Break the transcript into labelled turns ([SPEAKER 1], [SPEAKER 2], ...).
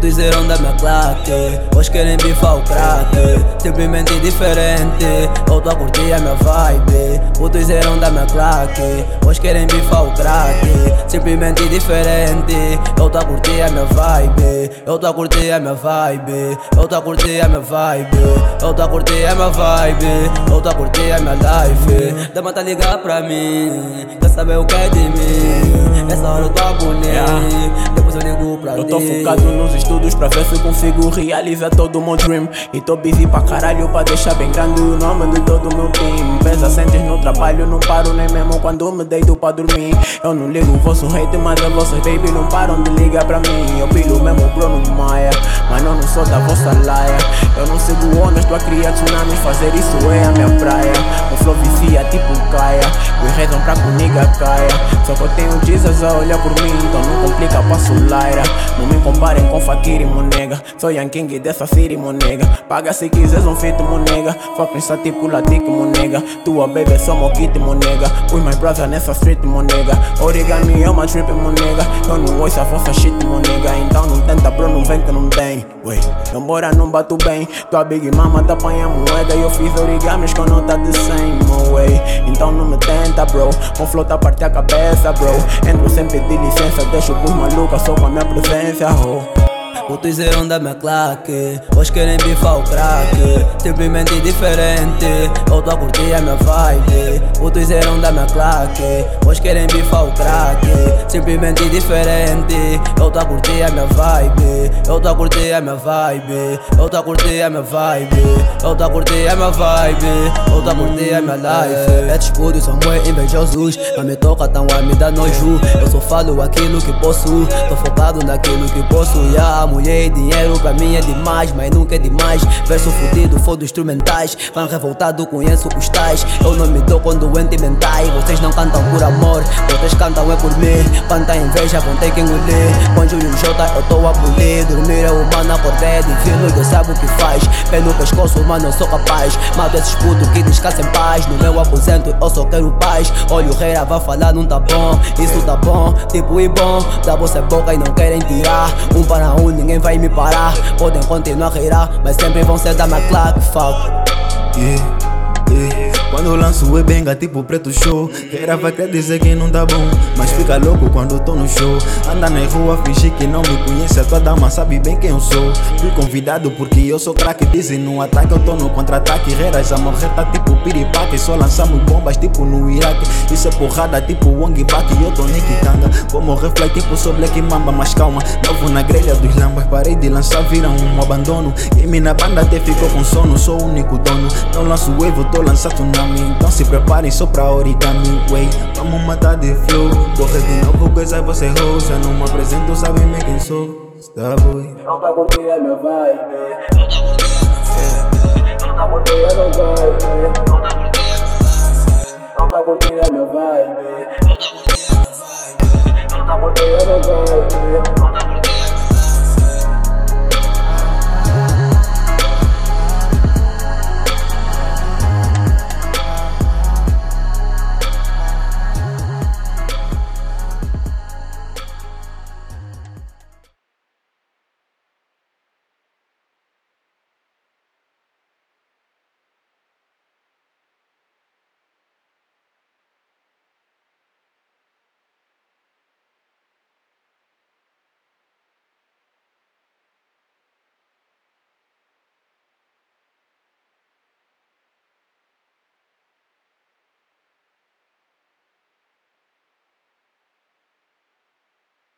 [SPEAKER 1] Putos eram da minha claque. Hoje querem bifar o crack Simplesmente diferente. Eu tô a curtir a minha vibe. Putos eram da minha claque. Hoje querem bifar o crack Simplesmente diferente. Eu tô a curtir a minha vibe. Eu tô a curtir a minha vibe. Eu tô a curtir a minha vibe. Eu tô a curtir a minha vibe. Eu tô a curtir a minha life. Dá tá ligar pra mim. Quer saber o que é de mim? Essa hora eu tô eu ligo pra
[SPEAKER 2] Eu tô focado nos estudos pra ver se consigo realizar todo o meu dream. E tô busy pra caralho pra deixar bem grande o nome de todo o meu team. Pensa, sentes no trabalho, não paro nem mesmo quando me deito pra dormir. Eu não ligo o vosso hate, mas a vossas baby não param de ligar pra mim. Eu pilo mesmo Bruno Maia, mas não, não sou da vossa laia. Eu não sigo ondas, tô a criar tsunamis, fazer isso é a minha praia. O flow vicia tipo caia, os rezam pra comigo caia Só que eu tenho Jesus a olhar por mim, então não complica, passo laira. Não me comparem com Fakir e Monega. Sou Young King dessa city, monega. Paga se quiseres um feito, monega. Fuck pensa tipo latico, monega. Tua baby é só moquite, monega. With my brother nessa street, monega. Origami é uma trip, monega. Eu não ouço a vossa shit, monega. Então não tenta, bro, não vem que não tem. Wey, embora não bato bem. Tua big mama tá apanha moeda E eu fiz origamis com nota de 100, my way Então não me tenta, bro. Com flow tá parte a cabeça, bro. Entro sem pedir licença Deixo pros malucas só com a minha presença, oh
[SPEAKER 1] Putos da minha claque Hoje querem bifar o crack Simplesmente diferente. Eu tô a curtir a minha vibe. Putos eram da minha claque. Hoje querem bifar o crack Simplesmente diferente. Eu tô a curtir a minha vibe. Eu tô a curtir a minha vibe. Eu tô a curtir a minha vibe. Eu tô a curtir a minha vibe. Eu tô a curtir a minha life. Esses putos são muito invejosos. Não me toca tão a me dá nojo. Eu só falo aquilo que posso. Tô focado naquilo que posso. Yeah, mulher e dinheiro pra mim é demais, mas nunca é demais. Verso fudido, foda instrumentais. Fã revoltado, conheço os tais. Eu não me dou com doente mentais. Vocês não cantam por amor, vocês cantam é por mim. Quanta inveja vão ter que engolir. Com Júlio J eu tô a. Dormir é humano, acordar é Deus sabe o que faz. Pé no pescoço, mano, eu sou capaz. Mato esses putos que descansam em paz. No meu aposento eu só quero paz. Olha o rei vai falar, não tá bom. Isso tá bom, tipo e bom. Da vossa boca e não querem tirar. Um para um, ninguém vai me parar. Podem continuar a reirar, mas sempre vão ser da minha claque, fuck.
[SPEAKER 3] Yeah, yeah. Quando lanço é benga tipo preto show. Queira vai querer dizer que não dá bom Mas fica louco quando tô no show. Anda na rua, fingir que não me conhece A tua dama sabe bem quem eu sou. Fui convidado porque eu sou craque Dizem no ataque, eu tô no contra-ataque. Reras a morrer tá tipo piripaque. Só lançamos bombas tipo no Iraque. Isso é porrada tipo Wong Bak Eu tô nem quitanda Vou morrer fly tipo sou Black Mamba Mas calma, novo na grelha dos lambas Parei de lançar, viram um abandono. Game na banda até ficou com sono Sou o único dono. Não lanço wave, tô lançando na então se preparem só pra origami way Vamos matar de flow. Corre de novo, coisa você rosa Não me apresento, sabe me quem sou. Starboy
[SPEAKER 1] Não tá curtindo a minha vibe. Não tá curtindo a minha vibe. Não tá curtindo a minha vibe. Não tá curtindo a minha vibe